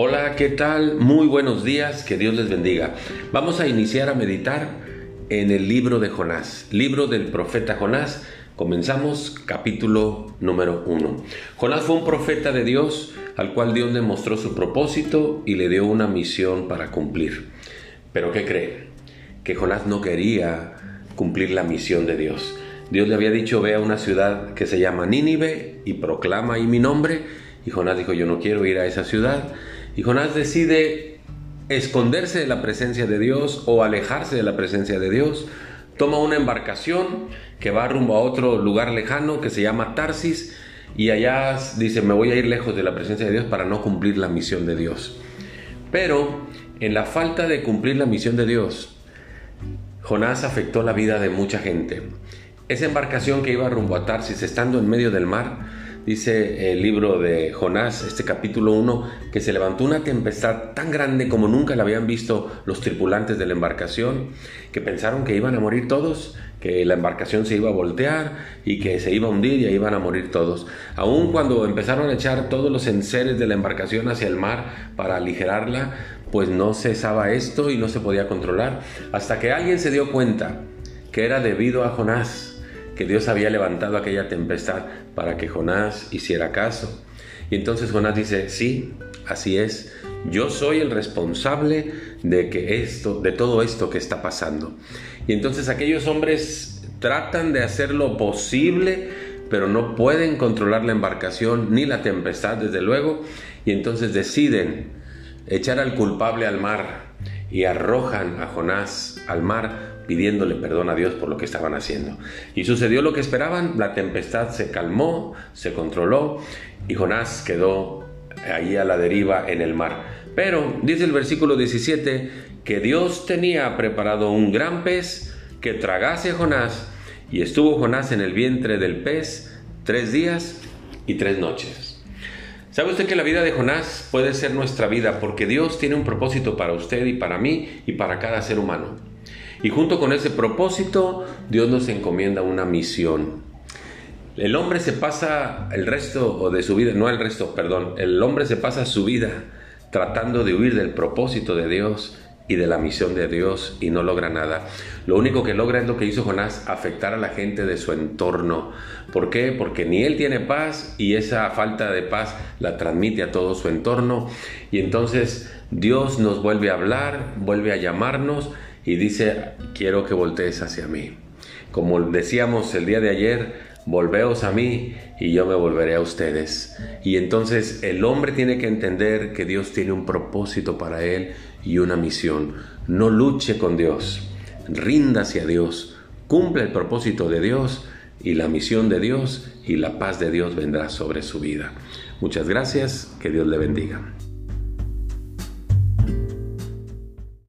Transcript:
Hola, ¿qué tal? Muy buenos días, que Dios les bendiga. Vamos a iniciar a meditar en el libro de Jonás, libro del profeta Jonás. Comenzamos capítulo número uno. Jonás fue un profeta de Dios al cual Dios le mostró su propósito y le dio una misión para cumplir. Pero ¿qué cree? Que Jonás no quería cumplir la misión de Dios. Dios le había dicho, ve a una ciudad que se llama Nínive y proclama ahí mi nombre. Y Jonás dijo, yo no quiero ir a esa ciudad. Y Jonás decide esconderse de la presencia de Dios o alejarse de la presencia de Dios. Toma una embarcación que va rumbo a otro lugar lejano que se llama Tarsis y allá dice, me voy a ir lejos de la presencia de Dios para no cumplir la misión de Dios. Pero en la falta de cumplir la misión de Dios, Jonás afectó la vida de mucha gente. Esa embarcación que iba rumbo a Tarsis, estando en medio del mar, dice el libro de Jonás, este capítulo 1, que se levantó una tempestad tan grande como nunca la habían visto los tripulantes de la embarcación, que pensaron que iban a morir todos, que la embarcación se iba a voltear y que se iba a hundir y ahí iban a morir todos. Aun cuando empezaron a echar todos los enseres de la embarcación hacia el mar para aligerarla, pues no cesaba esto y no se podía controlar, hasta que alguien se dio cuenta que era debido a Jonás que Dios había levantado aquella tempestad para que Jonás hiciera caso. Y entonces Jonás dice, sí, así es, yo soy el responsable de que esto, de todo esto que está pasando. Y entonces aquellos hombres tratan de hacer lo posible, pero no pueden controlar la embarcación ni la tempestad, desde luego, y entonces deciden echar al culpable al mar y arrojan a Jonás al mar pidiéndole perdón a Dios por lo que estaban haciendo. Y sucedió lo que esperaban, la tempestad se calmó, se controló y Jonás quedó ahí a la deriva en el mar. Pero dice el versículo 17 que Dios tenía preparado un gran pez que tragase Jonás y estuvo Jonás en el vientre del pez tres días y tres noches. ¿Sabe usted que la vida de Jonás puede ser nuestra vida porque Dios tiene un propósito para usted y para mí y para cada ser humano? Y junto con ese propósito, Dios nos encomienda una misión. El hombre se pasa el resto de su vida, no el resto, perdón, el hombre se pasa su vida tratando de huir del propósito de Dios y de la misión de Dios y no logra nada. Lo único que logra es lo que hizo Jonás, afectar a la gente de su entorno. ¿Por qué? Porque ni él tiene paz y esa falta de paz la transmite a todo su entorno. Y entonces Dios nos vuelve a hablar, vuelve a llamarnos y dice, quiero que voltees hacia mí. Como decíamos el día de ayer, volveos a mí y yo me volveré a ustedes. Y entonces el hombre tiene que entender que Dios tiene un propósito para él y una misión. No luche con Dios, rinda hacia Dios, cumple el propósito de Dios y la misión de Dios y la paz de Dios vendrá sobre su vida. Muchas gracias, que Dios le bendiga.